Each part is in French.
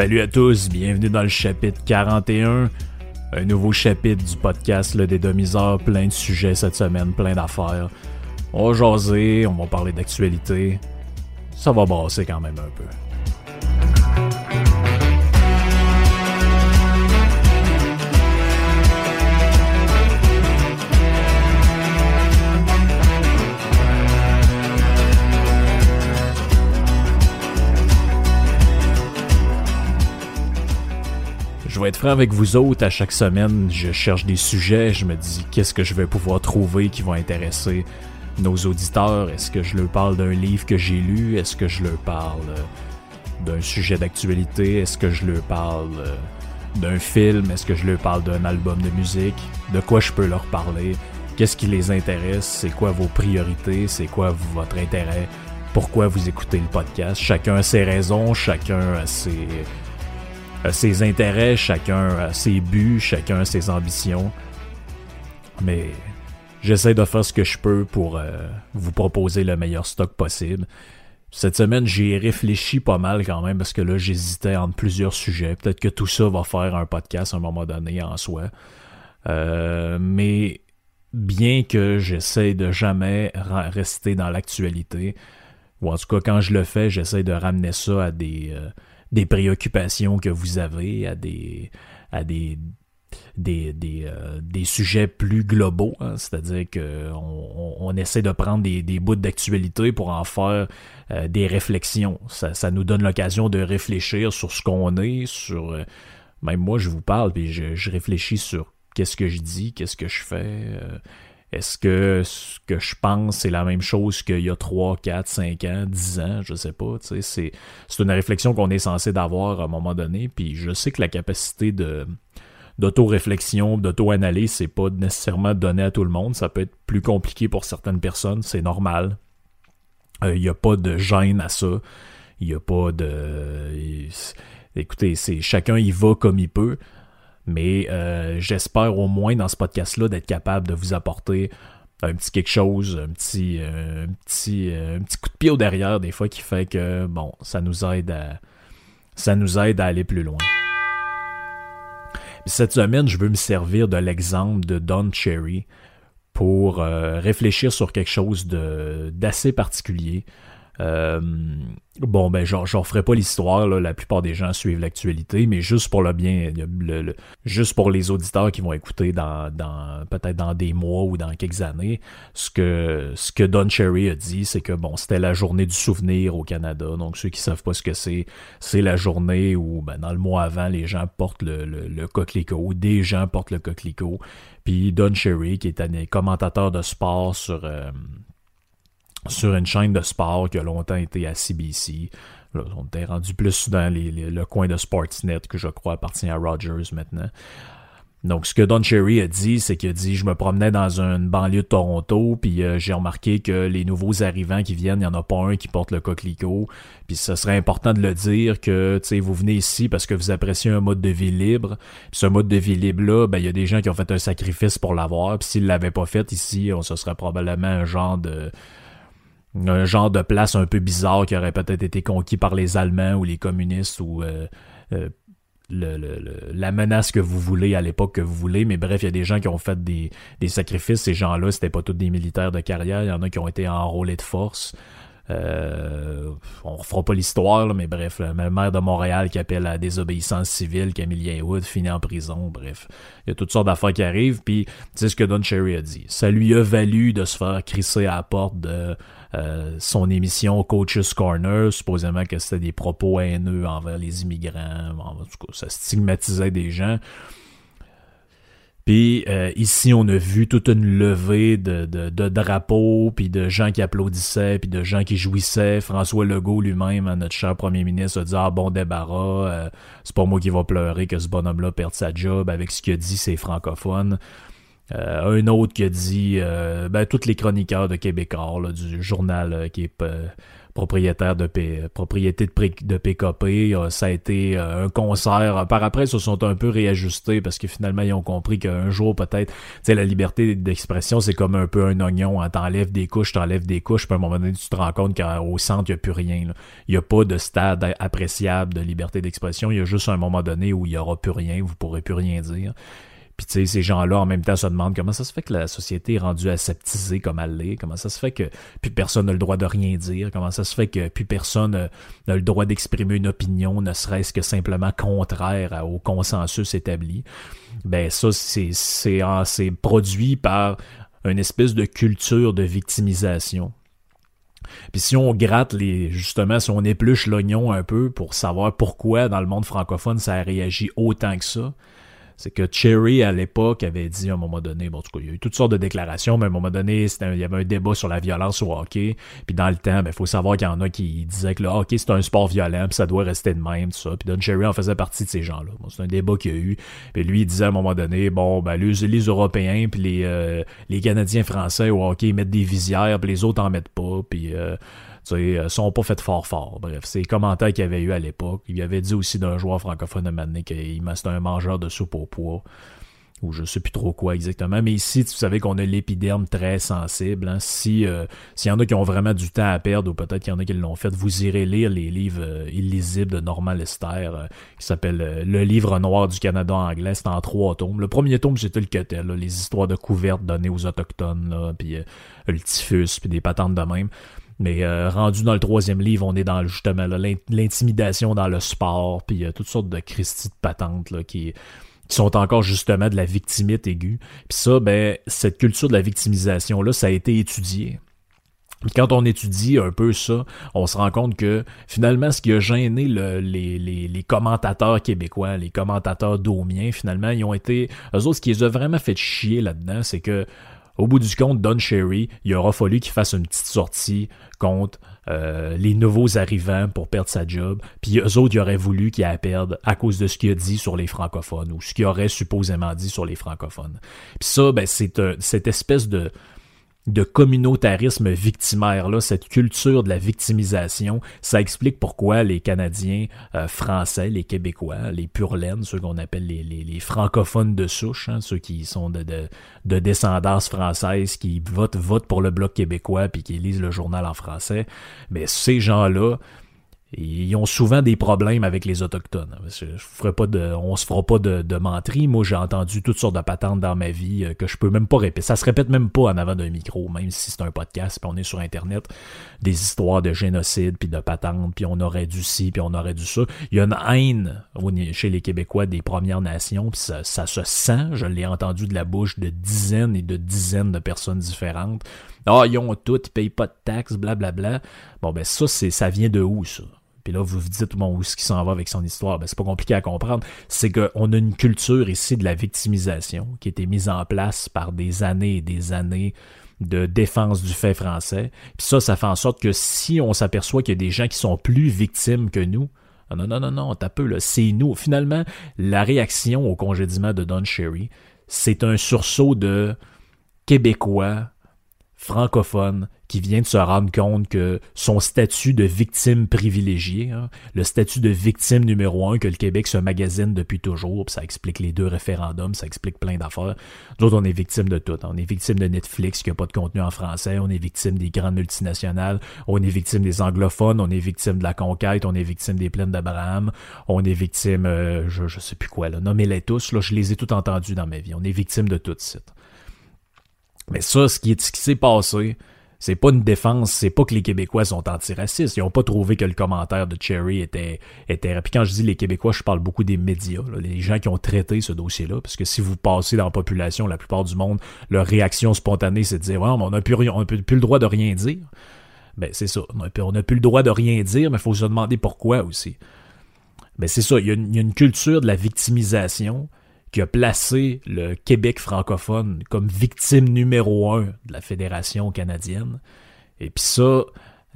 Salut à tous, bienvenue dans le chapitre 41. Un nouveau chapitre du podcast Le Dédomiseur, plein de sujets cette semaine, plein d'affaires. On va jaser, on va parler d'actualité. Ça va brasser quand même un peu. Je vais être franc avec vous autres, à chaque semaine, je cherche des sujets, je me dis qu'est-ce que je vais pouvoir trouver qui va intéresser nos auditeurs? Est-ce que je leur parle d'un livre que j'ai lu? Est-ce que je leur parle euh, d'un sujet d'actualité? Est-ce que je leur parle euh, d'un film? Est-ce que je leur parle d'un album de musique? De quoi je peux leur parler? Qu'est-ce qui les intéresse? C'est quoi vos priorités? C'est quoi votre intérêt? Pourquoi vous écoutez le podcast? Chacun a ses raisons, chacun a ses ses intérêts, chacun ses buts, chacun ses ambitions. Mais j'essaie de faire ce que je peux pour euh, vous proposer le meilleur stock possible. Cette semaine, j'ai réfléchi pas mal quand même parce que là, j'hésitais entre plusieurs sujets. Peut-être que tout ça va faire un podcast à un moment donné en soi. Euh, mais bien que j'essaie de jamais rester dans l'actualité, ou en tout cas quand je le fais, j'essaie de ramener ça à des, euh, des préoccupations que vous avez, à des, à des, des, des, euh, des sujets plus globaux. Hein? C'est-à-dire qu'on on, essaie de prendre des, des bouts d'actualité pour en faire euh, des réflexions. Ça, ça nous donne l'occasion de réfléchir sur ce qu'on est, sur... Euh, même moi, je vous parle, puis je, je réfléchis sur qu'est-ce que je dis, qu'est-ce que je fais. Est-ce que ce que je pense, c'est la même chose qu'il y a 3, 4, 5 ans, 10 ans, je sais pas. C'est, une réflexion qu'on est censé d'avoir à un moment donné. Puis je sais que la capacité de d'auto-réflexion, d'auto-analyse, c'est pas nécessairement donné à tout le monde. Ça peut être plus compliqué pour certaines personnes, c'est normal. Il euh, n'y a pas de gêne à ça. Il n'y a pas de... Écoutez, c'est chacun y va comme il peut. Mais euh, j'espère au moins dans ce podcast-là d'être capable de vous apporter un petit quelque chose, un petit, euh, un petit, euh, un petit coup de pied au derrière des fois qui fait que bon, ça nous aide ça nous aide à aller plus loin. Cette semaine, je veux me servir de l'exemple de Don Cherry pour réfléchir sur quelque chose d'assez particulier. Euh, bon, ben, j'en ferai pas l'histoire. La plupart des gens suivent l'actualité, mais juste pour le bien, juste pour les auditeurs qui vont écouter dans, peut-être dans des mois ou dans quelques années, ce que, ce que Don Cherry a dit, c'est que bon, c'était la journée du souvenir au Canada. Donc, ceux qui savent pas ce que c'est, c'est la journée où, ben, dans le mois avant, les gens portent le, le, coquelicot, des gens portent le coquelicot. Puis Don Cherry, qui est un commentateur de sport sur, euh, sur une chaîne de sport qui a longtemps été à CBC. on était rendu plus dans le coin de Sportsnet, que je crois appartient à Rogers maintenant. Donc, ce que Don Cherry a dit, c'est qu'il a dit, je me promenais dans une banlieue de Toronto, puis euh, j'ai remarqué que les nouveaux arrivants qui viennent, il n'y en a pas un qui porte le coquelicot. Puis ce serait important de le dire que, tu sais, vous venez ici parce que vous appréciez un mode de vie libre. Puis ce mode de vie libre-là, ben, il y a des gens qui ont fait un sacrifice pour l'avoir. Puis s'ils l'avaient pas fait ici, on, serait probablement un genre de un genre de place un peu bizarre qui aurait peut-être été conquis par les Allemands ou les communistes ou euh, euh, la menace que vous voulez à l'époque que vous voulez. Mais bref, il y a des gens qui ont fait des, des sacrifices. Ces gens-là, c'était pas tous des militaires de carrière. Il y en a qui ont été enrôlés de force. Euh, on refera pas l'histoire, mais bref, le maire de Montréal qui appelle à la désobéissance civile, Camille Wood, finit en prison, bref. Il y a toutes sortes d'affaires qui arrivent, puis c'est ce que Don Cherry a dit. Ça lui a valu de se faire crisser à la porte de euh, son émission Coach's Corner, supposément que c'était des propos haineux envers les immigrants, en tout cas, ça stigmatisait des gens. Puis euh, ici, on a vu toute une levée de, drapeaux, puis de gens qui applaudissaient, puis de gens qui jouissaient. François Legault lui-même, notre cher premier ministre, a dit Ah bon débarras, euh, c'est pas moi qui va pleurer que ce bonhomme-là perde sa job avec ce qu'il a dit, c'est francophone. Euh, un autre qui a dit, euh, ben, tous les chroniqueurs de Québécois, du journal euh, qui est propriétaire de propriété de, PKP. ça a été un concert. Par après, ils se sont un peu réajustés parce que finalement, ils ont compris qu'un jour, peut-être, tu la liberté d'expression, c'est comme un peu un oignon. Hein. T'enlèves des couches, t'enlèves des couches, puis à un moment donné, tu te rends compte qu'au centre, il n'y a plus rien. Il n'y a pas de stade appréciable de liberté d'expression. Il y a juste un moment donné où il n'y aura plus rien, vous pourrez plus rien dire. Puis tu sais, ces gens-là en même temps se demandent comment ça se fait que la société est rendue aseptisée comme elle l'est, comment ça se fait que plus personne n'a le droit de rien dire, comment ça se fait que plus personne n'a le droit d'exprimer une opinion, ne serait-ce que simplement contraire au consensus établi. Ben ça, c'est c'est produit par une espèce de culture de victimisation. Puis si on gratte les justement, si on épluche l'oignon un peu pour savoir pourquoi dans le monde francophone ça a réagi autant que ça, c'est que Cherry, à l'époque, avait dit à un moment donné, bon, en tout cas, il y a eu toutes sortes de déclarations, mais à un moment donné, il y avait un débat sur la violence au hockey. Puis dans le temps, il ben, faut savoir qu'il y en a qui disaient que le hockey, c'est un sport violent, puis ça doit rester de même, tout ça. Puis Don Cherry en faisait partie de ces gens-là. c'est un débat qu'il y a eu. Puis lui, il disait à un moment donné, bon, ben, les, les Européens, puis les, euh, les Canadiens français au hockey, ils mettent des visières, puis les autres en mettent pas. Puis... Euh, euh, sont pas fait fort fort. Bref, c'est les commentaires qu'il y avait eu à l'époque. Il avait dit aussi d'un joueur francophone de Mané qu'il c'était un mangeur de soupe au poids. Ou je sais plus trop quoi exactement. Mais ici, tu savez qu'on a l'épiderme très sensible. Hein. Si euh, s'il y en a qui ont vraiment du temps à perdre, ou peut-être qu'il y en a qui l'ont fait, vous irez lire les livres euh, illisibles de Norman Lester, qui s'appelle Le livre noir du Canada anglais. C'est en trois tomes. Le premier tome, c'était le là, les histoires de couvertes données aux Autochtones, puis le typhus, puis des patentes de même. Mais euh, rendu dans le troisième livre, on est dans justement l'intimidation dans le sport, puis il y a toutes sortes de Christie de patentes là, qui, sont encore justement de la victimite aiguë. Puis ça, ben, cette culture de la victimisation-là, ça a été étudié. quand on étudie un peu ça, on se rend compte que finalement, ce qui a gêné les, les, commentateurs québécois, les commentateurs domiens, finalement, ils ont été. Eux autres, ce qui les a vraiment fait chier là-dedans, c'est que au bout du compte, Don Cherry, il aura fallu qu'il fasse une petite sortie contre euh, les nouveaux arrivants pour perdre sa job. Puis eux autres, ils auraient voulu qu'il la perde à cause de ce qu'il a dit sur les francophones ou ce qu'il aurait supposément dit sur les francophones. Puis ça, ben, c'est cette espèce de de communautarisme victimaire, là, cette culture de la victimisation, ça explique pourquoi les Canadiens euh, français, les Québécois, les pur ceux qu'on appelle les, francophones de souche, hein, ceux qui sont de, descendance française, qui votent, votent pour le Bloc québécois puis qui lisent le journal en français, mais ces gens-là, ils ont souvent des problèmes avec les autochtones. Je ferai pas de, on se fera pas de, de menterie. Moi, j'ai entendu toutes sortes de patentes dans ma vie euh, que je peux même pas répéter. Ça se répète même pas en avant d'un micro, même si c'est un podcast, puis on est sur Internet. Des histoires de génocide, puis de patentes, puis on aurait dû ci, puis on aurait dû ça. Il y a une haine chez les Québécois des Premières Nations, puis ça, ça se sent. Je l'ai entendu de la bouche de dizaines et de dizaines de personnes différentes. Ah, ils ont tout, ils payent pas de taxes, blablabla. Bon, ben ça, c'est ça vient de où, ça? Puis là, vous vous dites, bon, où est-ce qu'il s'en va avec son histoire? Ben, c'est pas compliqué à comprendre. C'est qu'on a une culture ici de la victimisation qui a été mise en place par des années et des années de défense du fait français. Puis ça, ça fait en sorte que si on s'aperçoit qu'il y a des gens qui sont plus victimes que nous, non, non, non, non, t'as peu, là, c'est nous. Finalement, la réaction au congédiement de Don Cherry, c'est un sursaut de Québécois francophone qui vient de se rendre compte que son statut de victime privilégiée, hein, le statut de victime numéro un que le Québec se magasine depuis toujours, ça explique les deux référendums, ça explique plein d'affaires. Nous autres, on est victime de tout. On est victime de Netflix qui n'a pas de contenu en français, on est victime des grandes multinationales, on est victime des anglophones, on est victime de la conquête, on est victime des plaines d'Abraham, on est victime, euh, je, je sais plus quoi, là, nommez-les tous, là, je les ai tous entendus dans ma vie. On est victime de tout ça. Mais ça, ce qui, est, ce qui s'est passé, c'est pas une défense, c'est pas que les Québécois sont antiracistes. Ils ont pas trouvé que le commentaire de Cherry était, était. Puis quand je dis les Québécois, je parle beaucoup des médias, les gens qui ont traité ce dossier-là. Parce que si vous passez dans la population, la plupart du monde, leur réaction spontanée, c'est de dire ouais, on n'a plus, plus, le droit de rien dire. Ben, c'est ça. On n'a plus le droit de rien dire, mais il faut se demander pourquoi aussi. Ben, c'est ça. Il y a une culture de la victimisation qui a placé le Québec francophone comme victime numéro un de la Fédération canadienne. Et puis ça,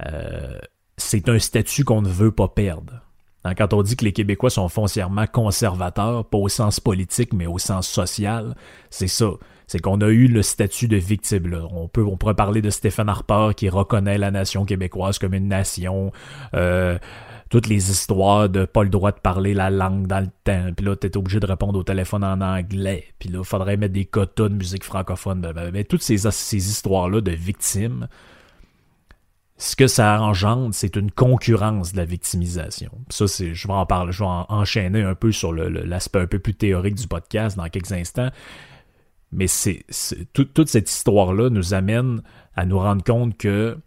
euh, c'est un statut qu'on ne veut pas perdre. Hein, quand on dit que les Québécois sont foncièrement conservateurs, pas au sens politique, mais au sens social, c'est ça. C'est qu'on a eu le statut de victime. Là. On, peut, on pourrait parler de Stéphane Harper qui reconnaît la nation québécoise comme une nation. Euh, toutes les histoires de pas le droit de parler la langue dans le temps, puis là, t'es obligé de répondre au téléphone en anglais, puis là, faudrait mettre des quotas de musique francophone. Mais toutes ces, histoires-là de victimes, ce que ça engendre, c'est une concurrence de la victimisation. Ça, c'est, je vais en parler, je vais enchaîner un peu sur l'aspect un peu plus théorique du podcast dans quelques instants. Mais c'est, toute cette histoire-là nous amène à nous rendre compte que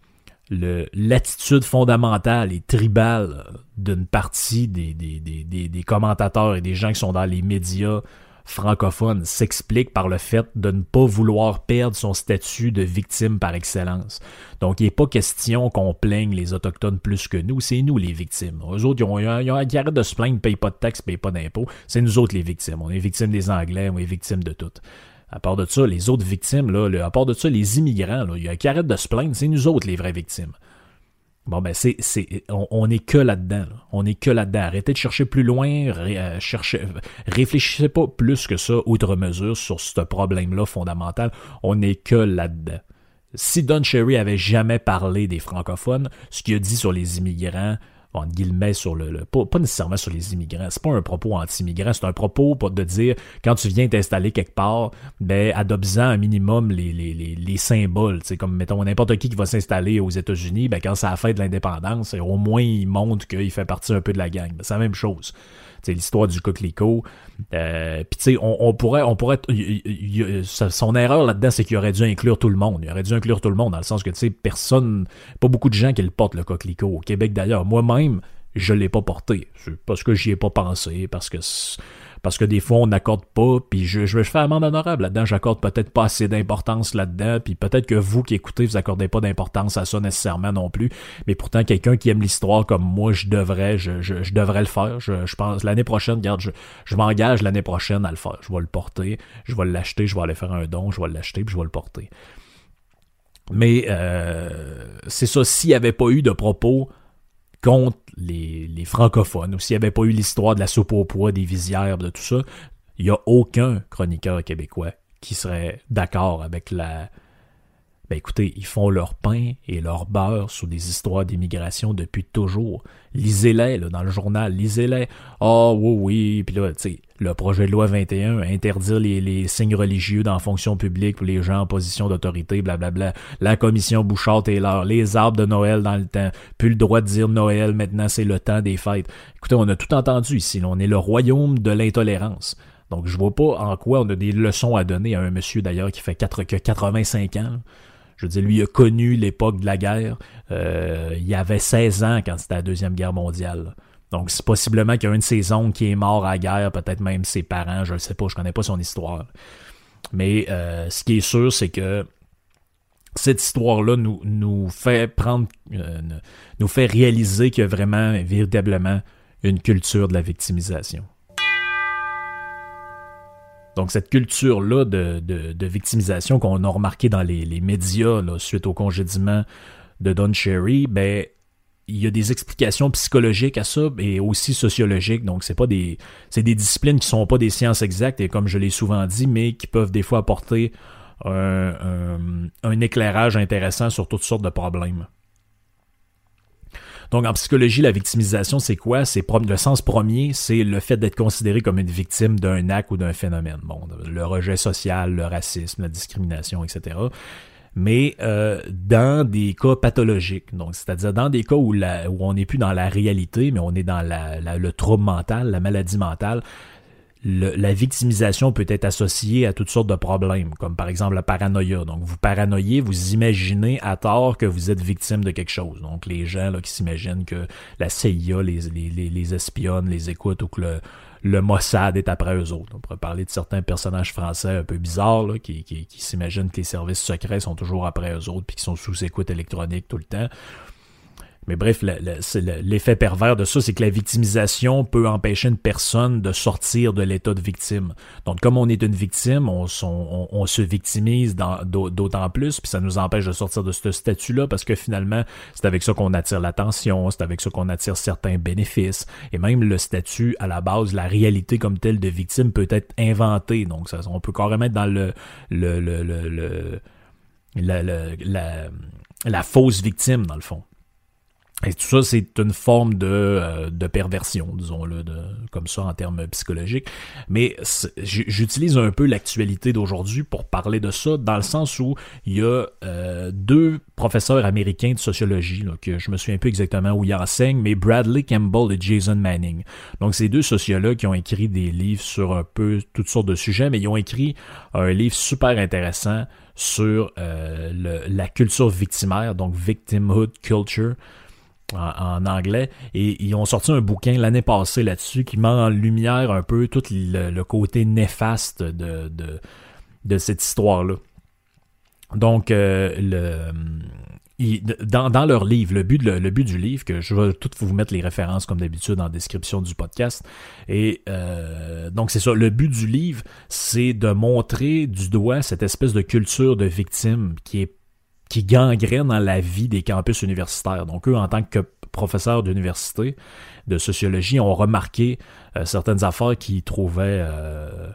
l'attitude fondamentale et tribale d'une partie des, des, des, des, commentateurs et des gens qui sont dans les médias francophone s'explique par le fait de ne pas vouloir perdre son statut de victime par excellence. Donc, il n'est pas question qu'on plaigne les Autochtones plus que nous, c'est nous les victimes. Eux autres, ils ont, ils ont, ils de se plaindre, ne payent pas de taxes, ne payent pas d'impôts. C'est nous autres les victimes. On est victimes des Anglais, on est victimes de tout. À part de ça, les autres victimes, là, à part de ça, les immigrants, il y a qui arrêtent de se plaindre, c'est nous autres les vraies victimes. Bon, ben, c'est, c'est, on, est que là-dedans. On est que là-dedans. Arrêtez de chercher plus loin. Euh, réfléchissez pas plus que ça, outre mesure, sur ce problème-là fondamental. On est que là-dedans. Si Don Cherry avait jamais parlé des francophones, ce qu'il a dit sur les immigrants, entre guillemets, sur le, pas, nécessairement sur les immigrants. C'est pas un propos anti-immigrant, c'est un propos pour de dire quand tu viens t'installer quelque part, ben adopte-en un minimum les, les, les, les symboles. C'est comme mettons n'importe qui qui va s'installer aux États-Unis, ben quand ça a fait de l'indépendance, au moins il montre qu'il fait partie un peu de la gang. Ben, c'est la même chose l'histoire du coquelicot. Euh, Puis tu sais, on, pourrait, on pourrait, son erreur là-dedans, c'est qu'il aurait dû inclure tout le monde. Il aurait dû inclure tout le monde dans le sens que tu sais, personne, pas beaucoup de gens qui le portent le coquelicot au Québec d'ailleurs. Moi-même, je l'ai pas porté parce que j'y ai pas pensé, parce que parce que des fois on n'accorde pas, puis je, je, fais amende honorable là-dedans, j'accorde peut-être pas assez d'importance là-dedans, puis peut-être que vous qui écoutez, vous accordez pas d'importance à ça nécessairement non plus, mais pourtant quelqu'un qui aime l'histoire comme moi, je devrais, je, devrais le faire, je, pense, l'année prochaine, regarde, je, je m'engage l'année prochaine à le faire, je vais le porter, je vais l'acheter, je vais aller faire un don, je vais l'acheter, puis je vais le porter. Mais euh, c'est ça, s'il n'y avait pas eu de propos contre les, francophones, ou s'il n'y avait pas eu l'histoire de la soupe au poids, des visières, de tout ça, il n'y a aucun chroniqueur québécois qui serait d'accord avec la, ben écoutez, ils font leur pain et leur beurre sur des histoires d'immigration depuis toujours. Lisez-les dans le journal, lisez-les. Ah oh, oui, oui, puis là, tu sais, le projet de loi 21, interdire les, signes religieux dans la fonction publique pour les gens en position d'autorité, blablabla. La commission Bouchard-Taylor, les arbres de Noël dans le temps, plus le droit de dire Noël, maintenant c'est le temps des fêtes. Écoutez, on a tout entendu ici, on est le royaume de l'intolérance. Donc je vois pas en quoi on a des leçons à donner à un monsieur d'ailleurs qui fait 4, 85 ans. Je veux dire, lui a connu l'époque de la guerre. Euh, il avait 16 ans quand c'était la Deuxième Guerre mondiale. Donc, c'est possiblement qu'il y a un de ses oncles qui est mort à la guerre, peut-être même ses parents, je ne sais pas, je connais pas son histoire. Mais euh, ce qui est sûr, c'est que cette histoire-là nous, fait prendre, euh, nous fait réaliser qu'il y a vraiment, véritablement, une culture de la victimisation. Donc cette culture-là de, victimisation qu'on a remarqué dans les, médias suite au congédiement de Don Cherry, ben il y a des explications psychologiques à ça et aussi sociologiques. Donc c'est pas des c'est des disciplines qui sont pas des sciences exactes et comme je l'ai souvent dit, mais qui peuvent des fois apporter un éclairage intéressant sur toutes sortes de problèmes. Donc en psychologie, la victimisation, c'est quoi? C'est le sens premier, c'est le fait d'être considéré comme une victime d'un acte ou d'un phénomène. Bon, le rejet social, le racisme, la discrimination, etc. Mais euh, dans des cas pathologiques, donc c'est-à-dire dans des cas où, où on n'est plus dans la réalité, mais on est dans le trouble mental, la maladie mentale, la victimisation peut être associée à toutes sortes de problèmes, comme par exemple la paranoïa. Donc, vous paranoïez, vous imaginez à tort que vous êtes victime de quelque chose. Donc, les gens là, qui s'imaginent que la CIA les, les, les, espionne, les écoute ou que le, le Mossad est après eux autres. On pourrait parler de certains personnages français un peu bizarres qui, qui s'imaginent que les services secrets sont toujours après eux autres puis qui sont sous écoute électronique tout le temps. Mais bref, l'effet pervers de ça, c'est que la victimisation peut empêcher une personne de sortir de l'état de victime. Donc, comme on est une victime, on, se victimise d'autant plus, puis ça nous empêche de sortir de ce statut-là, parce que finalement, c'est avec ça qu'on attire l'attention, c'est avec ça qu'on attire certains bénéfices, et même le statut, à la base, la réalité comme telle de victime peut être inventée. Donc, on peut carrément être dans le, le, le, le la, la, fausse victime, dans le fond. Et tout ça, c'est une forme de, euh, de perversion, disons-le, comme ça en termes psychologiques. Mais j'utilise un peu l'actualité d'aujourd'hui pour parler de ça, dans le sens où il y a euh, deux professeurs américains de sociologie, là, que je me souviens plus exactement où ils enseignent, mais Bradley Campbell et Jason Manning. Donc, c'est deux sociologues qui ont écrit des livres sur un peu toutes sortes de sujets, mais ils ont écrit un livre super intéressant sur euh, la culture victimaire, donc victimhood culture en, anglais. Et ils ont sorti un bouquin l'année passée là-dessus qui met en lumière un peu tout le, côté néfaste de, de, cette histoire-là. Donc, euh, le, dans, dans, leur livre, le but, le, but du livre, que je vais tout vous mettre les références comme d'habitude en description du podcast. Et euh, donc c'est ça, le but du livre, c'est de montrer du doigt cette espèce de culture de victime qui est qui gangrène dans la vie des campus universitaires. Donc eux, en tant que professeurs d'université de sociologie, ont remarqué euh, certaines affaires qu'ils trouvaient euh,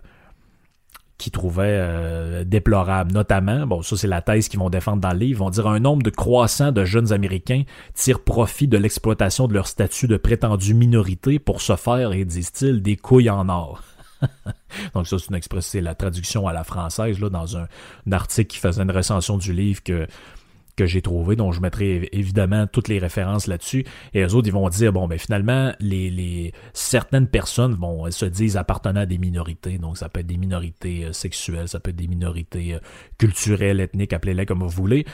trouvaient euh, déplorables. Notamment, bon, ça c'est la thèse qu'ils vont défendre dans le livre, ils vont dire un nombre de croissant de jeunes Américains tirent profit de l'exploitation de leur statut de prétendue minorité pour se faire, et disent-ils, des couilles en or. Donc ça, c'est une expression, c'est la traduction à la française, là, dans un, article qui faisait une recension du livre que que j'ai trouvé, dont je mettrai évidemment toutes les références là-dessus. Et eux autres, ils vont dire, bon, ben finalement, les, les certaines personnes vont se disent appartenant à des minorités. Donc, ça peut être des minorités euh, sexuelles, ça peut être des minorités euh, culturelles, ethniques, appelez-les comme vous voulez.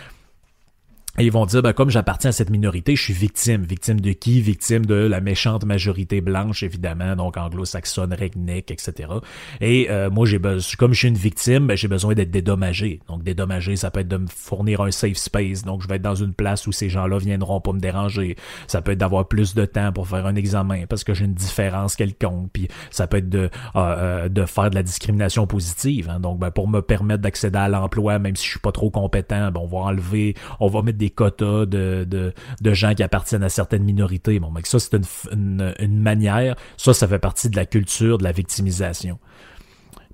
Et ils vont dire, ben, comme j'appartiens à cette minorité, je suis victime. Victime de qui? Victime de la méchante majorité blanche, évidemment, donc anglo-saxonne, redneck, etc. Et euh, moi, j'ai besoin, comme je suis une victime, ben, j'ai besoin d'être dédommagé. Donc, dédommagé, ça peut être de me fournir un safe space. Donc, je vais être dans une place où ces gens-là viendront pas me déranger. Ça peut être d'avoir plus de temps pour faire un examen parce que j'ai une différence quelconque. Puis, ça peut être de, euh, euh, de faire de la discrimination positive. Hein. Donc, ben, pour me permettre d'accéder à l'emploi, même si je suis pas trop compétent, ben, on va enlever, on va mettre des quotas de, gens qui appartiennent à certaines minorités. Bon, mais ça, c'est une, une, manière, ça, ça fait partie de la culture de la victimisation.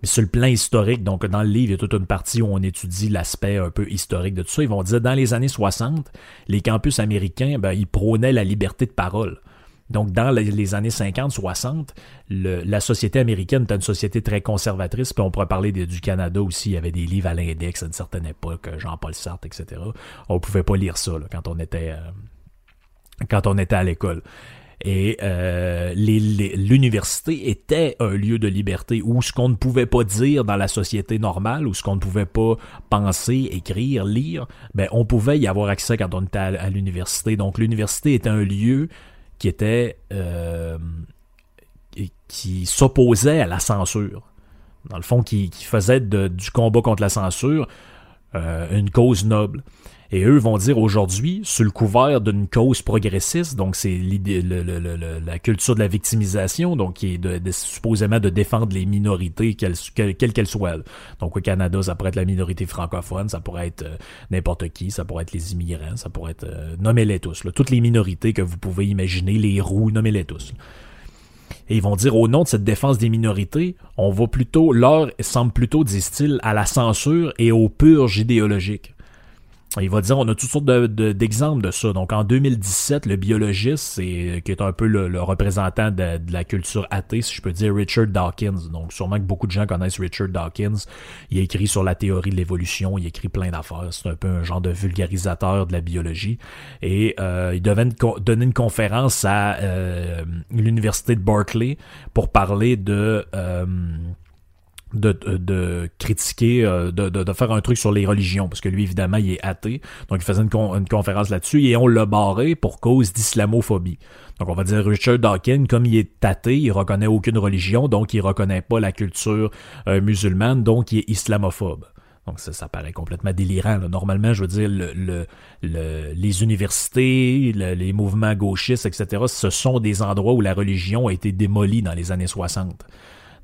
Mais sur le plan historique, donc dans le livre, il y a toute une partie où on étudie l'aspect un peu historique de tout ça. Ils vont dire, dans les années 60, les campus américains, ben, ils prônaient la liberté de parole. Donc, dans les années 50-60, la société américaine était une société très conservatrice, puis on pourrait parler du Canada aussi, il y avait des livres à l'index à une certaine époque, Jean-Paul Sartre, etc. On pouvait pas lire ça quand on était euh, quand on était à l'école. Et euh, l'université était un lieu de liberté où ce qu'on ne pouvait pas dire dans la société normale, où ce qu'on ne pouvait pas penser, écrire, lire, ben on pouvait y avoir accès quand on était à l'université. Donc l'université était un lieu qui était euh, qui s'opposait à la censure. Dans le fond, qui, faisait du combat contre la censure euh, une cause noble. Et eux vont dire aujourd'hui, sous le couvert d'une cause progressiste, donc c'est l'idée, la culture de la victimisation, donc qui est de, supposément de défendre les minorités, quelles qu'elles soient. Donc au Canada, ça pourrait être la minorité francophone, ça pourrait être euh, n'importe qui, ça pourrait être les immigrants, ça pourrait être... Euh, nommez-les tous. toutes les minorités que vous pouvez imaginer, les roux, nommez-les tous. Et ils vont dire au nom de cette défense des minorités, on va plutôt, l'heure semble plutôt, disent-ils, à la censure et aux purges idéologiques. Il va dire, on a toutes sortes d'exemples de, ça. Donc en 2017, le biologiste, qui est un peu le, représentant de, la culture athée, si je peux dire, Richard Dawkins. Donc sûrement que beaucoup de gens connaissent Richard Dawkins. Il a écrit sur la théorie de l'évolution, il a écrit plein d'affaires. C'est un peu un genre de vulgarisateur de la biologie. Et euh, il devait donner une conférence à euh, l'université de Berkeley pour parler de... Euh, de, de, critiquer, euh, de, de, faire un truc sur les religions, parce que lui, évidemment, il est athée. Donc, il faisait une, conférence là-dessus et on l'a barré pour cause d'islamophobie. Donc, on va dire Richard Dawkins, comme il est athée, il reconnaît aucune religion, donc il reconnaît pas la culture euh, musulmane, donc il est islamophobe. Donc ça, ça paraît complètement délirant. Normalement, je veux dire, le, les universités, les mouvements gauchistes, etc., ce sont des endroits où la religion a été démolie dans les années 60.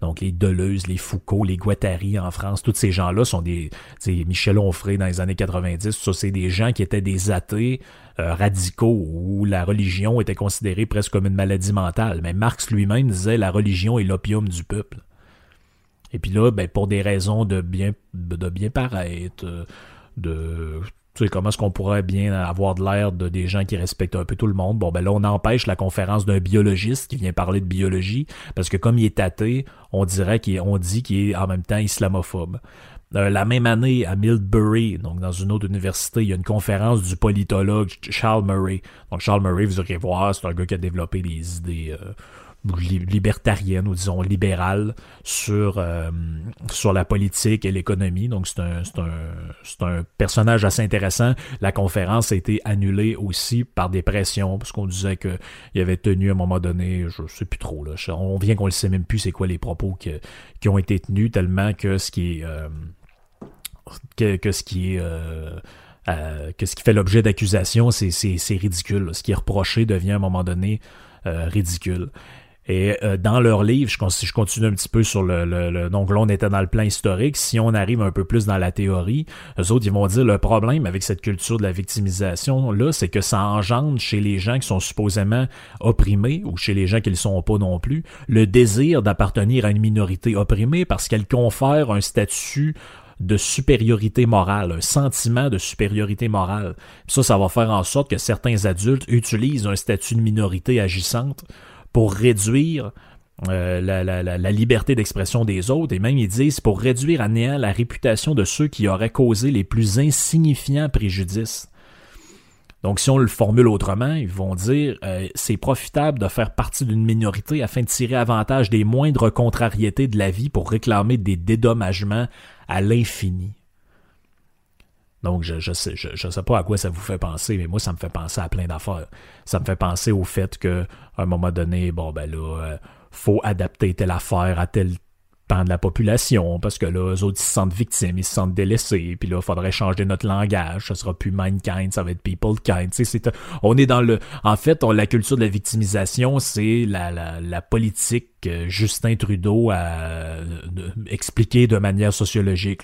Donc les Deleuze, les Foucault, les Guattari en France, tous ces gens-là sont des... Michel Onfray dans les années 90, ça c'est des gens qui étaient des athées euh, radicaux où la religion était considérée presque comme une maladie mentale. Mais Marx lui-même disait la religion est l'opium du peuple. Et puis là, ben, pour des raisons de bien, de bien paraître, de tu sais, comment est-ce qu'on pourrait bien avoir de l'air de des gens qui respectent un peu tout le monde? Bon, ben là, on empêche la conférence d'un biologiste qui vient parler de biologie, parce que comme il est tâté, on dirait qu'on dit qu'il est en même temps islamophobe. Euh, la même année, à Millbury, donc dans une autre université, il y a une conférence du politologue Charles Murray. Donc Charles Murray, vous aurez voir, c'est un gars qui a développé des idées euh, libertarienne ou disons libérale sur, euh, sur la politique et l'économie. Donc c'est un, un, un personnage assez intéressant. La conférence a été annulée aussi par des pressions parce qu'on disait qu'il avait tenu à un moment donné, je sais plus trop, là, on vient qu'on ne sait même plus c'est quoi les propos qui ont été tenus tellement que ce qui est... Euh, que, que, ce qui est... Euh, que ce qui fait l'objet d'accusation, c'est, c'est, c'est ridicule. Ce qui est reproché devient à un moment donné ridicule. Et euh, dans leur livre, je, je, continue un petit peu sur le, Donc là, on était dans le plan historique. Si on arrive un peu plus dans la théorie, eux autres, ils vont dire le problème avec cette culture de la victimisation, là, c'est que ça engendre chez les gens qui sont supposément opprimés, ou chez les gens qui ne le sont pas non plus, le désir d'appartenir à une minorité opprimée parce qu'elle confère un statut de supériorité morale, un sentiment de supériorité morale. ça, ça va faire en sorte que certains adultes utilisent un statut de minorité agissante pour réduire euh, la, liberté d'expression des autres, et même ils disent pour réduire à néant la réputation de ceux qui auraient causé les plus insignifiants préjudices. Donc si on le formule autrement, ils vont dire euh, c'est profitable de faire partie d'une minorité afin de tirer avantage des moindres contrariétés de la vie pour réclamer des dédommagements à l'infini. Donc, je, je sais, je, sais pas à quoi ça vous fait penser, mais moi, ça me fait penser à plein d'affaires. Ça me fait penser au fait que, à un moment donné, bon, ben là, euh, faut adapter telle affaire à tel de la population, parce que là, eux autres, ils se sentent victimes, ils se sentent délaissés, puis là, il faudrait changer notre langage, ça sera plus mankind, ça va être people kind. C'est, on est dans le... En fait, on, la culture de la victimisation, c'est la, la, politique que Justin Trudeau a euh, expliqué de manière sociologique.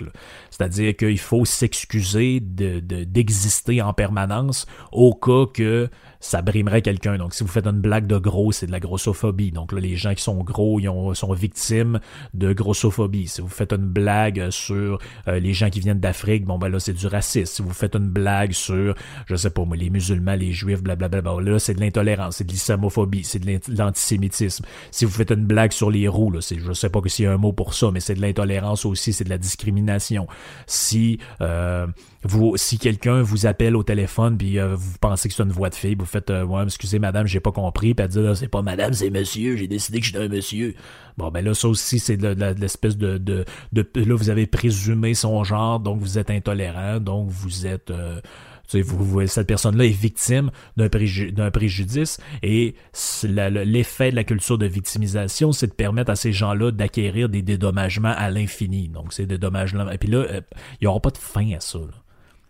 C'est-à-dire qu'il faut s'excuser de, d'exister en permanence au cas que ça brimerait quelqu'un. Donc, si vous faites une blague de gros, c'est de la grossophobie. Donc, là, les gens qui sont gros, ils ont, sont victimes de grossophobie. Si vous faites une blague sur euh, les gens qui viennent d'Afrique, bon, ben là, c'est du racisme. Si vous faites une blague sur, je sais pas moi, les musulmans, les juifs, blablabla, ben là, c'est de l'intolérance, c'est de l'islamophobie, c'est de l'antisémitisme. Si vous faites une blague sur les roues, là, c'est, je sais pas s'il y a un mot pour ça, mais c'est de l'intolérance aussi, c'est de la discrimination. Si, euh, vous, si quelqu'un vous appelle au téléphone puis euh, vous pensez que c'est une voix de fille, vous faites euh, ouais, excusez madame, j'ai pas compris, puis elle dit c'est pas madame, c'est monsieur, j'ai décidé que j'étais un monsieur. Bon ben là ça aussi c'est de, l'espèce de, de, de là vous avez présumé son genre, donc vous êtes intolérant, donc vous êtes euh, vous, cette personne-là est victime d'un préjudice et l'effet de la culture de victimisation, c'est de permettre à ces gens-là d'acquérir des dédommagements à l'infini. Donc, ces dédommagements. Et puis là, il n'y aura pas de fin à ça. Là.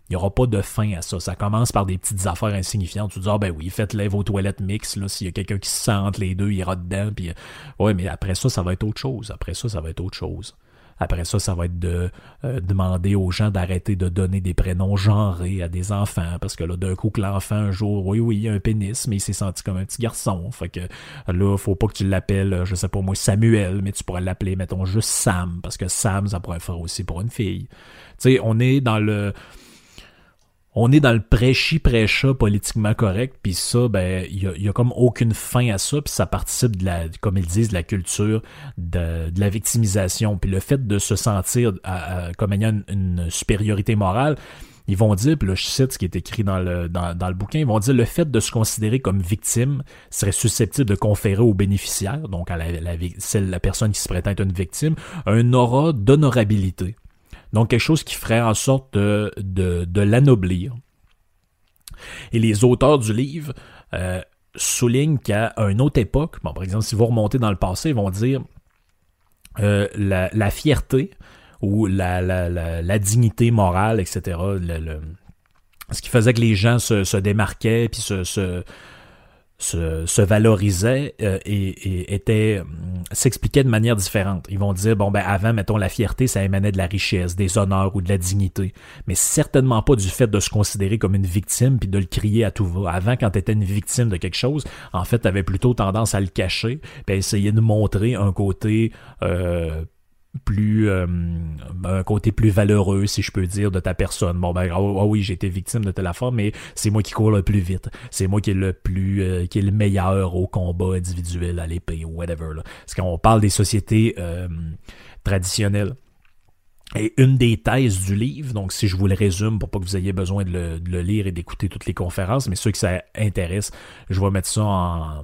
Il n'y aura pas de fin à ça. Ça commence par des petites affaires insignifiantes. Tu dis, ah ben oui, faites-les vos toilettes mix, là. S'il y a quelqu'un qui se sent entre les deux, il ira dedans. Puis, euh, ouais, mais après ça, ça va être autre chose. Après ça, ça va être autre chose. Après ça, ça va être de euh, demander aux gens d'arrêter de donner des prénoms genrés à des enfants. Parce que là, d'un coup, que l'enfant, un jour, oui, oui, il a un pénis, mais il s'est senti comme un petit garçon. Fait que là, faut pas que tu l'appelles, je sais pas moi, Samuel, mais tu pourrais l'appeler, mettons, juste Sam. Parce que Sam, ça pourrait faire aussi pour une fille. Tu sais, on est dans le on est dans le prêchi prêcha politiquement correct, puis ça, ben, il y a, comme aucune fin à ça, puis ça participe de la, comme ils disent, de la culture de, la victimisation, puis le fait de se sentir comme ayant une, supériorité morale. Ils vont dire, puis là je cite ce qui est écrit dans le, dans, le bouquin, ils vont dire le fait de se considérer comme victime serait susceptible de conférer aux bénéficiaires, donc à la, la, la personne qui se prétend être une victime, un aura d'honorabilité. Donc quelque chose qui ferait en sorte de, de, l'anoblir. Et les auteurs du livre euh, soulignent qu'à une autre époque, bon, par exemple, si vous remontez dans le passé, ils vont dire euh, la, fierté ou la, dignité morale, etc. ce qui faisait que les gens se, démarquaient puis se, se, se valorisait euh, et, et, était hum, s'expliquait de manière différente. Ils vont dire bon ben avant mettons la fierté ça émanait de la richesse, des honneurs ou de la dignité, mais certainement pas du fait de se considérer comme une victime puis de le crier à tout va. Avant quand tu étais une victime de quelque chose, en fait tu avais plutôt tendance à le cacher, puis à essayer de montrer un côté euh, plus euh, un côté plus valeureux si je peux dire de ta personne. Bon ben oh, oh oui j'ai été victime de telle affaire mais c'est moi qui cours le plus vite. C'est moi qui est le plus euh, qui est le meilleur au combat individuel à l'épée ou whatever là. parce qu'on parle des sociétés euh, traditionnelles. Et une des thèses du livre, donc si je vous le résume pour pas que vous ayez besoin de le, lire et d'écouter toutes les conférences, mais ceux que ça intéresse, je vais mettre ça en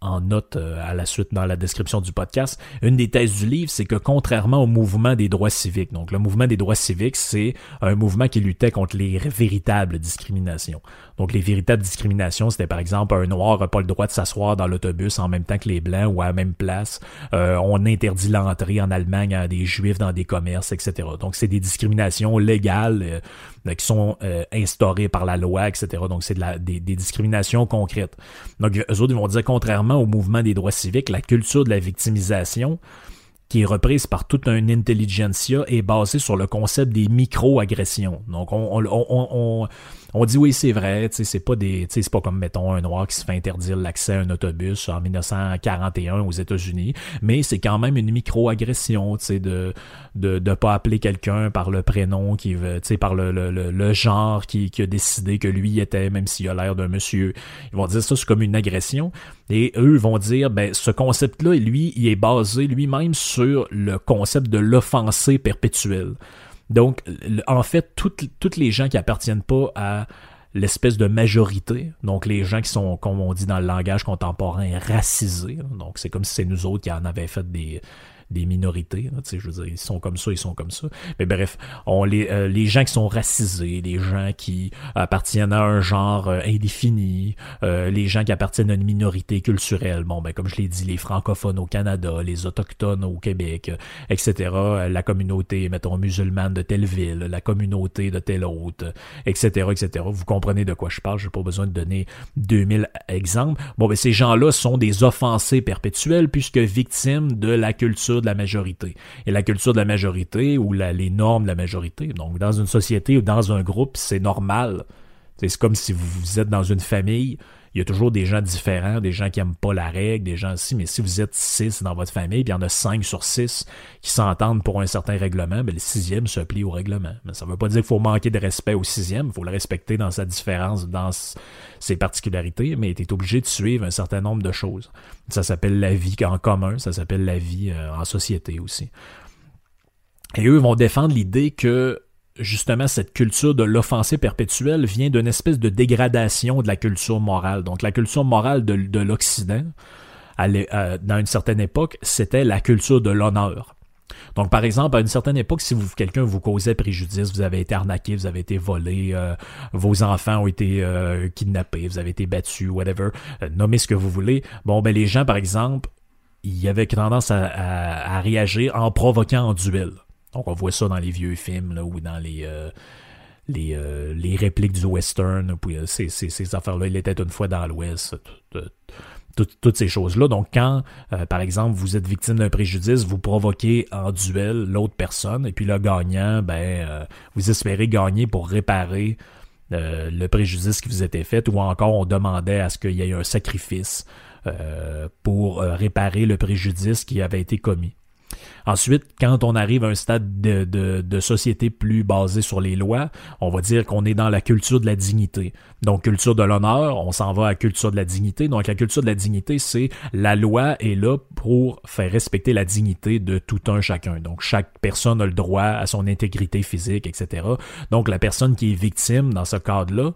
en note euh, à la suite dans la description du podcast. Une des thèses du livre, c'est que contrairement au mouvement des droits civiques, donc le mouvement des droits civiques, c'est un mouvement qui luttait contre les véritables discriminations. Donc les véritables discriminations, c'était par exemple un noir n'a pas le droit de s'asseoir dans l'autobus en même temps que les blancs ou à la même place. Euh, on interdit l'entrée en Allemagne à des juifs dans des commerces, etc. Donc c'est des discriminations légales euh, qui sont instaurées par la loi, etc. Donc c'est des, discriminations concrètes. Donc eux autres ils vont dire contrairement au mouvement des droits civiques, la culture de la victimisation, qui est reprise par toute une intelligentsia, est basée sur le concept des micro-agressions. Donc, on, on, on dit oui, c'est vrai, c'est pas des. C'est pas comme, mettons, un noir qui se fait interdire l'accès à un autobus en 1941 aux États-Unis, mais c'est quand même une micro-agression, tu de, de, de pas appeler quelqu'un par le prénom qui veut, tu par le, le, le, genre qui, qui a décidé que lui était, même s'il a l'air d'un monsieur. Ils vont dire ça, c'est comme une agression. Et eux vont dire, ben, ce concept-là, lui, il est basé lui-même sur le concept de l'offensé perpétuel. Donc, en fait, toutes, les gens qui appartiennent pas à l'espèce de majorité, donc les gens qui sont, comme on dit dans le langage contemporain, racisés, donc c'est comme si c'est nous autres qui en avaient fait des, des minorités. Là, je veux dire, ils sont comme ça, ils sont comme ça. Mais bref, on les, euh, les gens qui sont racisés, les gens qui appartiennent à un genre euh, indéfini, euh, les gens qui appartiennent à une minorité culturelle, bon, ben comme je l'ai dit, les francophones au Canada, les autochtones au Québec, etc., la communauté, mettons, musulmane de telle ville, la communauté de telle autre, etc., etc. Vous comprenez de quoi je parle, j'ai pas besoin de donner 2000 exemples. Bon, ben ces gens-là sont des offensés perpétuels puisque victimes de la culture de la majorité. Et la culture de la majorité ou les normes de la majorité. Donc, dans une société ou dans un groupe, c'est normal. C'est comme si vous êtes dans une famille, il y a toujours des gens différents, des gens qui aiment pas la règle, des gens aussi, mais si vous êtes six dans votre famille, puis il y en a cinq sur six qui s'entendent pour un certain règlement, ben le sixième se plie au règlement. Mais ça veut pas dire qu'il faut manquer de respect au sixième, il faut le respecter dans sa différence, dans ses particularités, mais tu es obligé de suivre un certain nombre de choses. Ça s'appelle la vie en commun, ça s'appelle la vie euh, en société aussi. Et eux vont défendre l'idée que justement cette culture de l'offensé perpétuel vient d'une espèce de dégradation de la culture morale. Donc la culture morale de, de l'Occident, euh, dans une certaine époque, c'était la culture de l'honneur. Donc, par exemple, à une certaine époque, si quelqu'un vous causait préjudice, vous avez été arnaqué, vous avez été volé, euh, vos enfants ont été euh, kidnappés, vous avez été battus, whatever, nommez ce que vous voulez. Bon, ben les gens, par exemple, il y avait tendance à, à réagir en provoquant en duel. Donc on voit ça dans les vieux films ou dans les, euh, euh, les, répliques du western. Euh, ces affaires-là, il était une fois dans l'Ouest. toutes ces choses-là. Donc, quand, par exemple, vous êtes victime d'un préjudice, vous provoquez en duel l'autre personne, et puis le gagnant, ben, vous espérez gagner pour réparer le préjudice qui vous était fait, ou encore on demandait à ce qu'il y ait un sacrifice pour réparer le préjudice qui avait été commis. Ensuite, quand on arrive à un stade de, société plus basé sur les lois, on va dire qu'on est dans la culture de la dignité. Donc, culture de l'honneur, on s'en va à culture de la dignité. Donc, la culture de la dignité, c'est la loi est là pour faire respecter la dignité de tout un chacun. Donc, chaque personne a le droit à son intégrité physique, etc. Donc, la personne qui est victime dans ce cadre-là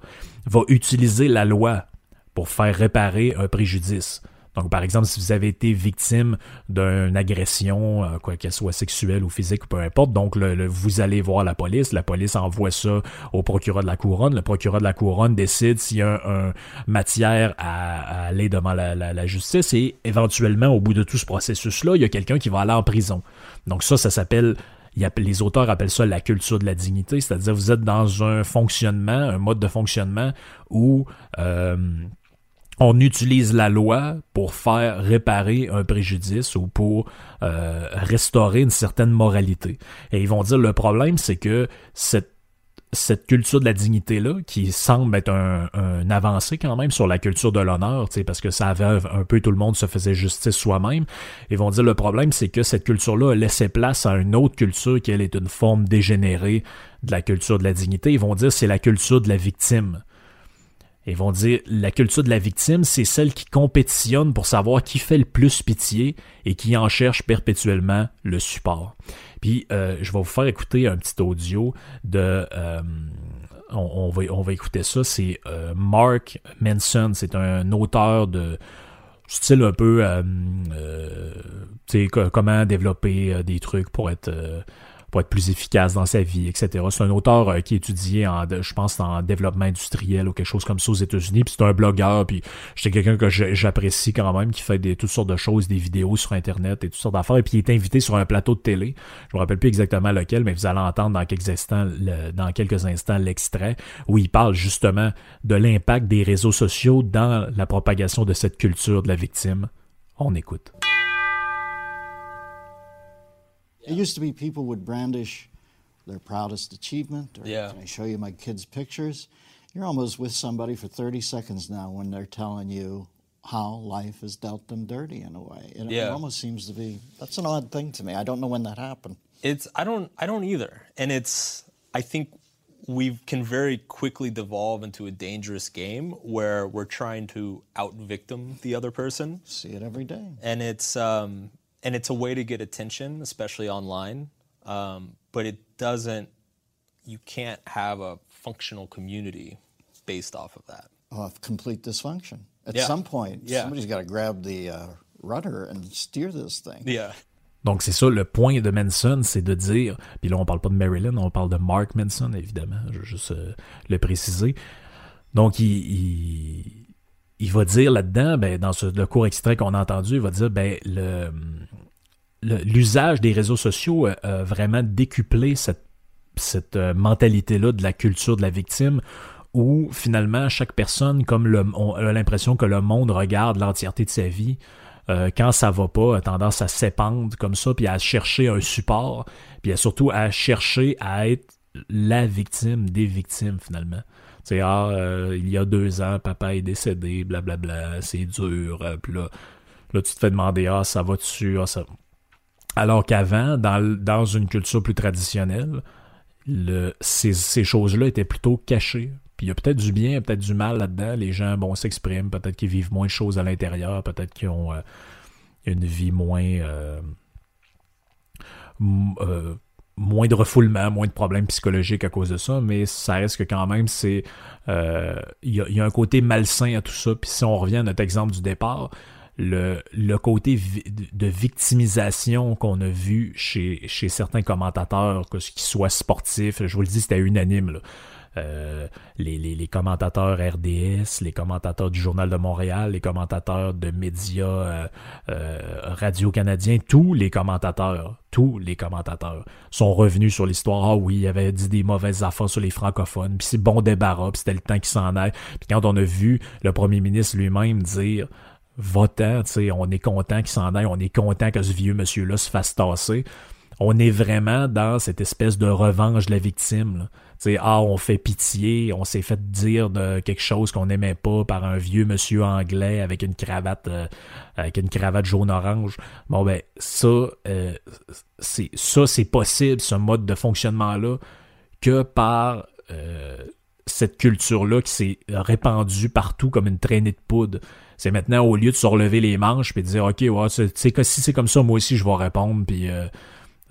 va utiliser la loi pour faire réparer un préjudice. Donc, par exemple, si vous avez été victime d'une agression, euh, quoi qu'elle soit sexuelle ou physique ou peu importe, donc le, vous allez voir la police, la police envoie ça au procureur de la couronne, le procureur de la couronne décide s'il y a un, matière à, aller devant la, la, justice et éventuellement, au bout de tout ce processus-là, il y a quelqu'un qui va aller en prison. Donc ça, ça s'appelle les auteurs appellent ça la culture de la dignité, c'est-à-dire vous êtes dans un fonctionnement, un mode de fonctionnement où euh, on utilise la loi pour faire réparer un préjudice ou pour euh, restaurer une certaine moralité. Et ils vont dire le problème, c'est que cette culture de la dignité-là, qui semble être un, un, avancé quand même sur la culture de l'honneur, parce que ça avait un peu tout le monde se faisait justice soi-même, ils vont dire le problème, c'est que cette culture-là a laissé place à une autre culture qui, elle, est une forme dégénérée de la culture de la dignité. Ils vont dire c'est la culture de la victime. Ils vont dire la culture de la victime, c'est celle qui compétitionne pour savoir qui fait le plus pitié et qui en cherche perpétuellement le support. Puis euh, je vais vous faire écouter un petit audio de euh, on, va, on va écouter ça. C'est euh, Mark Manson. C'est un auteur de style un peu tu sais comment développer des trucs pour être pour être plus efficace dans sa vie, etc. C'est un auteur euh, qui étudiait en, je pense, en développement industriel ou quelque chose comme ça aux États-Unis. Puis c'est un blogueur, puis j'étais quelqu'un que j'apprécie quand même, qui fait des, toutes sortes de choses, des vidéos sur Internet et toutes sortes d'affaires. Et puis il est invité sur un plateau de télé. Je me rappelle plus exactement lequel, mais vous allez entendre dans quelques instants, dans quelques instants l'extrait où il parle justement de l'impact des réseaux sociaux dans la propagation de cette culture de la victime. On écoute. It used to be people would brandish their proudest achievement, or yeah. can I show you my kids' pictures? You're almost with somebody for 30 seconds now when they're telling you how life has dealt them dirty in a way. It, yeah. it almost seems to be that's an odd thing to me. I don't know when that happened. It's I don't I don't either. And it's I think we can very quickly devolve into a dangerous game where we're trying to out victim the other person. See it every day. And it's um, and it's a way to get attention, especially online. Um, but it doesn't. You can't have a functional community based off of that. Of complete dysfunction. At yeah. some point, yeah. somebody's got to grab the uh, rudder and steer this thing. Yeah. Donc c'est ça, le point de Manson, c'est de dire, puis là on parle pas de Marilyn, on parle de Mark Manson, évidemment, je veux juste euh, le préciser. Donc il, il il va dire là-dedans, ben, dans ce, le court extrait qu'on a entendu, il va dire ben, l'usage des réseaux sociaux a, vraiment décuplé cette, cette euh, mentalité-là de la culture de la victime où finalement chaque personne, comme le, on a l'impression que le monde regarde l'entièreté de sa vie, euh, quand ça va pas, a tendance à s'épandre comme ça, puis à chercher un support, puis surtout à chercher à être la victime des victimes finalement sais, ah, euh, il y a deux ans, papa est décédé, blablabla, c'est dur. Euh, puis là, là, tu te fais demander, ah, ça va dessus, ah, ça. Alors qu'avant, dans, une culture plus traditionnelle, le, ces, ces choses-là étaient plutôt cachées. Puis il y a peut-être du bien, peut-être du mal là-dedans. Les gens, bon, s'expriment, peut-être qu'ils vivent moins de choses à l'intérieur, peut-être qu'ils ont euh, une vie moins moins de refoulement, moins de problèmes psychologiques à cause de ça, mais ça reste que quand même, c'est euh, il y, a un côté malsain à tout ça. Puis si on revient à notre exemple du départ, le, le côté de victimisation qu'on a vu chez, chez certains commentateurs, que ce qui soit sportif, je vous le dis, c'était unanime. Là. Euh, les, commentateurs RDS, les commentateurs du Journal de Montréal, les commentateurs de médias euh, euh, radio-canadiens, tous les commentateurs, tous les commentateurs sont revenus sur l'histoire. Ah oui, il avait dit des mauvaises affaires sur les francophones, puis c'est bon débarras, puis c'était le temps qui s'en aille. Puis quand on a vu le premier ministre lui-même dire votant, on est content qu'il s'en aille, on est content que ce vieux monsieur-là se fasse tasser. On est vraiment dans cette espèce de revanche de la victime. Ah, on fait pitié, on s'est fait dire de quelque chose qu'on n'aimait pas par un vieux monsieur anglais avec une cravate euh, avec une cravate jaune-orange. Bon ben ça, euh, c'est ça c'est possible, ce mode de fonctionnement-là, que par euh, cette culture-là qui s'est répandue partout comme une traînée de poudre. C'est maintenant au lieu de se relever les manches et de dire ok si c'est comme ça moi aussi je vais répondre puis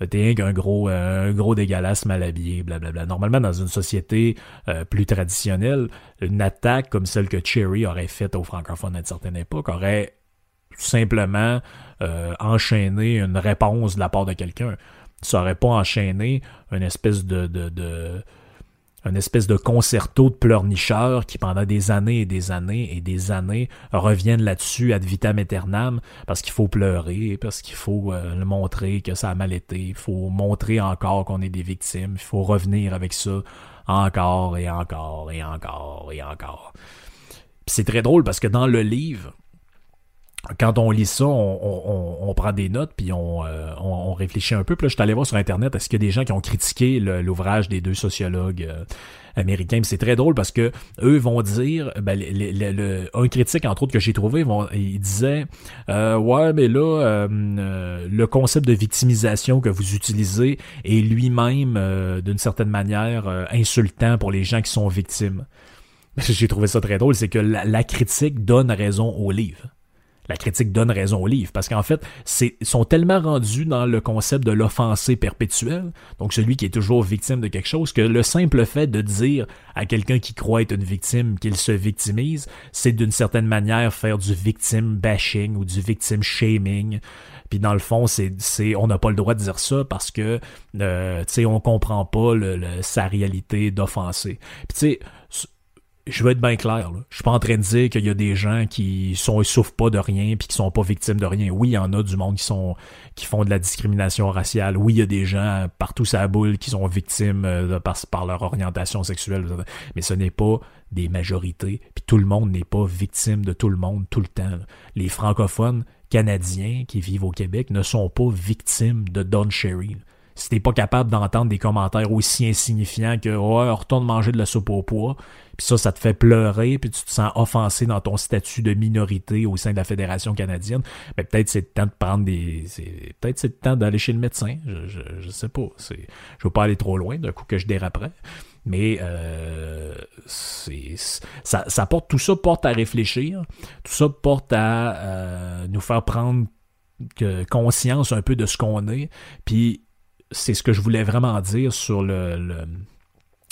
T'es un gros, un gros dégueulasse mal habillé, blablabla. Normalement, dans une société euh, plus traditionnelle, une attaque comme celle que Cherry aurait faite aux francophones à une certaine époque aurait simplement euh, enchaîné une réponse de la part de quelqu'un. Ça aurait pas enchaîné une espèce de, de une espèce de concerto de pleurnicheurs qui pendant des années et des années et des années reviennent là-dessus ad vitam aeternam parce qu'il faut pleurer, parce qu'il faut euh, montrer que ça a mal été, il faut montrer encore qu'on est des victimes, il faut revenir avec ça encore et encore et encore et encore. C'est très drôle parce que dans le livre, quand on lit ça, on, prend des notes puis euh, on, réfléchit un peu. Puis là, je suis allé voir sur Internet, est-ce qu'il y a des gens qui ont critiqué l'ouvrage des deux sociologues euh, américains? C'est très drôle parce que eux vont dire, ben, un critique, entre autres, que j'ai trouvé, il disait euh, Ouais, mais là, le concept de victimisation que vous utilisez est lui-même, d'une certaine manière, insultant pour les gens qui sont victimes. J'ai trouvé ça très drôle, c'est que la critique donne raison au livre la critique donne raison au livre, parce qu'en fait, c'est sont tellement rendus dans le concept de l'offensé perpétuel, donc celui qui est toujours victime de quelque chose, que le simple fait de dire à quelqu'un qui croit être une victime qu'il se victimise, c'est d'une certaine manière faire du victim bashing ou du victim shaming. Puis dans le fond, c'est, c'est on n'a pas le droit de dire ça parce que euh, tu sais on comprend pas le, sa réalité d'offensé. Tu sais je veux être bien clair. Là. Je suis pas en train de dire qu'il y a des gens qui sont souffrent pas de rien puis qui sont pas victimes de rien. Oui, il y en a du monde qui sont qui font de la discrimination raciale. Oui, il y a des gens partout la boule qui sont victimes euh, par, par leur orientation sexuelle. Mais ce n'est pas des majorités. Puis tout le monde n'est pas victime de tout le monde tout le temps. Les francophones canadiens qui vivent au Québec ne sont pas victimes de Don Cherry si t'es pas capable d'entendre des commentaires aussi insignifiants que ouais, retourne manger de la soupe au poids, puis ça, ça te fait pleurer, puis tu te sens offensé dans ton statut de minorité au sein de la Fédération canadienne, mais ben, peut-être c'est le temps de prendre des. Peut-être c'est le temps d'aller chez le médecin. Je, je, je sais pas. Je veux pas aller trop loin d'un coup que je déraperais. Mais euh, ça, ça porte, tout ça porte à réfléchir. Tout ça porte à euh, nous faire prendre que, conscience un peu de ce qu'on est. Puis c'est ce que je voulais vraiment dire sur le,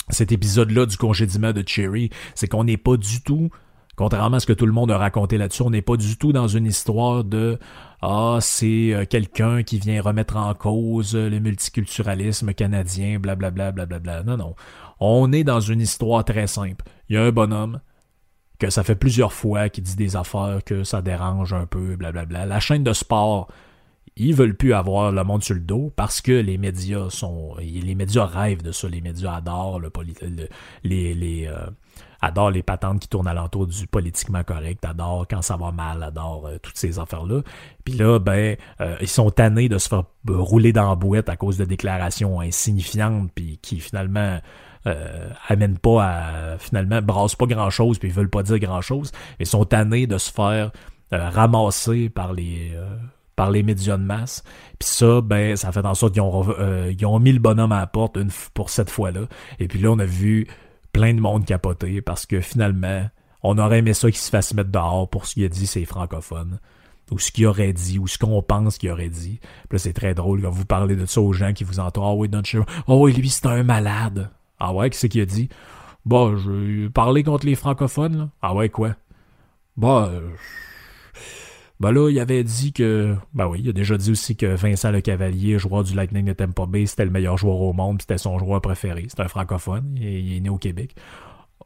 cet épisode-là du congédiement de Cherry, c'est qu'on n'est pas du tout, contrairement à ce que tout le monde a raconté là-dessus, on n'est pas du tout dans une histoire de ah c'est euh, quelqu'un qui vient remettre en cause le multiculturalisme canadien, blablabla, blablabla. Non, non. On est dans une histoire très simple. Il y a un bonhomme que ça fait plusieurs fois qu'il dit des affaires que ça dérange un peu, blablabla. La chaîne de sport ils veulent plus avoir le monde sur le dos parce que les médias sont les médias rêvent de ça. Les médias adorent le, les les euh, adorent les patentes qui tournent alentour du politiquement correct adorent quand ça va mal adorent euh, toutes ces affaires là puis là ben euh, ils sont tannés de se faire rouler dans la boîte à cause de déclarations insignifiantes puis qui finalement amènent pas à finalement brassent pas grand chose puis ils veulent pas dire grand chose ils sont tannés de se faire ramasser par les par les médias de masse. Puis ça, ben, ça fait en sorte qu'ils ont, euh, ont mis le bonhomme à la porte pour cette fois-là. Et puis là, on a vu plein de monde capoter parce que finalement, on aurait aimé ça qu'il se fasse mettre dehors pour ce qu'il a dit, c'est francophone. Ou ce qu'il aurait dit, ou ce qu'on pense qu'il aurait dit. Puis là, c'est très drôle quand vous parlez de ça aux gens qui vous entourent. Ah Oh oui, lui, c'est un malade. Ah ouais, qu'est-ce qu'il a dit? Bon, je parler contre les francophones, là. Ah ouais, quoi? Bah, ben là, il avait dit que. Ben oui, il a déjà dit aussi que Vincent Le Cavalier, joueur du Lightning de Tampa Bay, c'était le meilleur joueur au monde, c'était son joueur préféré. C'est un francophone, il est, né au Québec.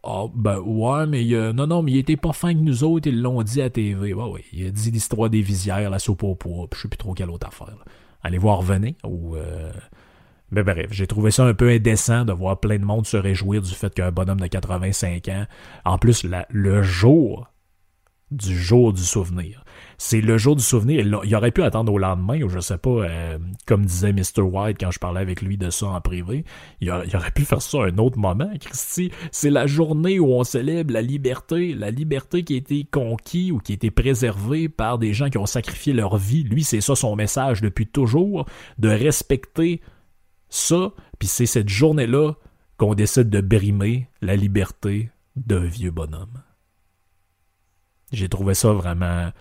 Ah, ben ouais, mais non, non, mais il était pas fin que nous autres, ils l'ont dit à TV. Ben oui, il a dit l'histoire des visières, la soupe au poids, puis je sais plus trop quelle autre affaire. Allez voir venez ou. Euh... Mais bref, j'ai trouvé ça un peu indécent de voir plein de monde se réjouir du fait qu'un bonhomme de 85 ans, en plus le jour du jour du souvenir, c'est le jour du souvenir. Il, aurait pu attendre au lendemain, ou je sais pas, euh, comme disait Mr. White quand je parlais avec lui de ça en privé. Il, aurait pu faire ça à un autre moment, Christy. C'est la journée où on célèbre la liberté, la liberté qui a été conquise ou qui a été préservée par des gens qui ont sacrifié leur vie. Lui, c'est ça son message depuis toujours, de respecter ça. Puis c'est cette journée-là qu'on décide de brimer la liberté d'un vieux bonhomme. J'ai trouvé ça vraiment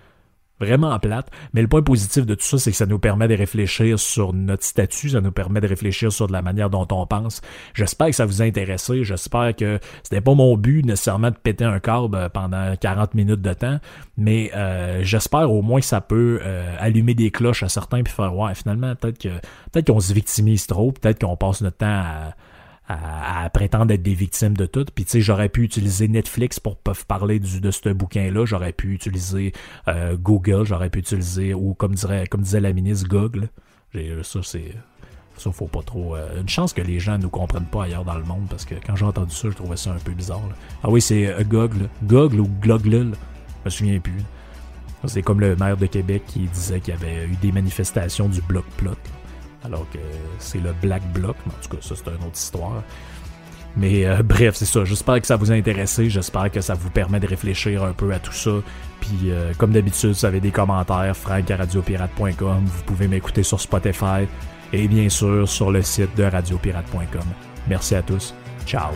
vraiment plate. Mais le point positif de tout ça, c'est que ça nous permet de réfléchir sur notre statut, ça nous permet de réfléchir sur de la manière dont on pense. J'espère que ça vous a intéressé. J'espère que c'était pas mon but nécessairement de péter un câble pendant 40 minutes de temps, mais euh, j'espère au moins que ça peut euh, allumer des cloches à certains puis faire ouais, finalement peut-être que peut-être qu'on se victimise trop, peut-être qu'on passe notre temps à à, prétendre être des victimes de tout. Puis tu sais, j'aurais pu utiliser Netflix pour parler de ce bouquin-là. J'aurais pu utiliser euh, Google, j'aurais pu utiliser, ou comme dirait, comme disait la ministre, Google. Euh, ça, c'est. Ça, faut pas trop. Euh, une chance que les gens ne nous comprennent pas ailleurs dans le monde, parce que quand j'ai entendu ça, je trouvais ça un peu bizarre. Ah oui, c'est Google. Google ou Gloglul. Je me souviens plus. C'est comme le maire de Québec qui disait qu'il y avait eu des manifestations du bloc plot alors que c'est le Black Bloc. en tout cas, ça, c'est une autre histoire. Mais euh, bref, c'est ça. J'espère que ça vous a intéressé. J'espère que ça vous permet de réfléchir un peu à tout ça. Puis, euh, comme d'habitude, vous avez des commentaires, frank.radiopirate.com. Vous pouvez m'écouter sur Spotify et bien sûr sur le site de radiopirate.com. Merci à tous. Ciao.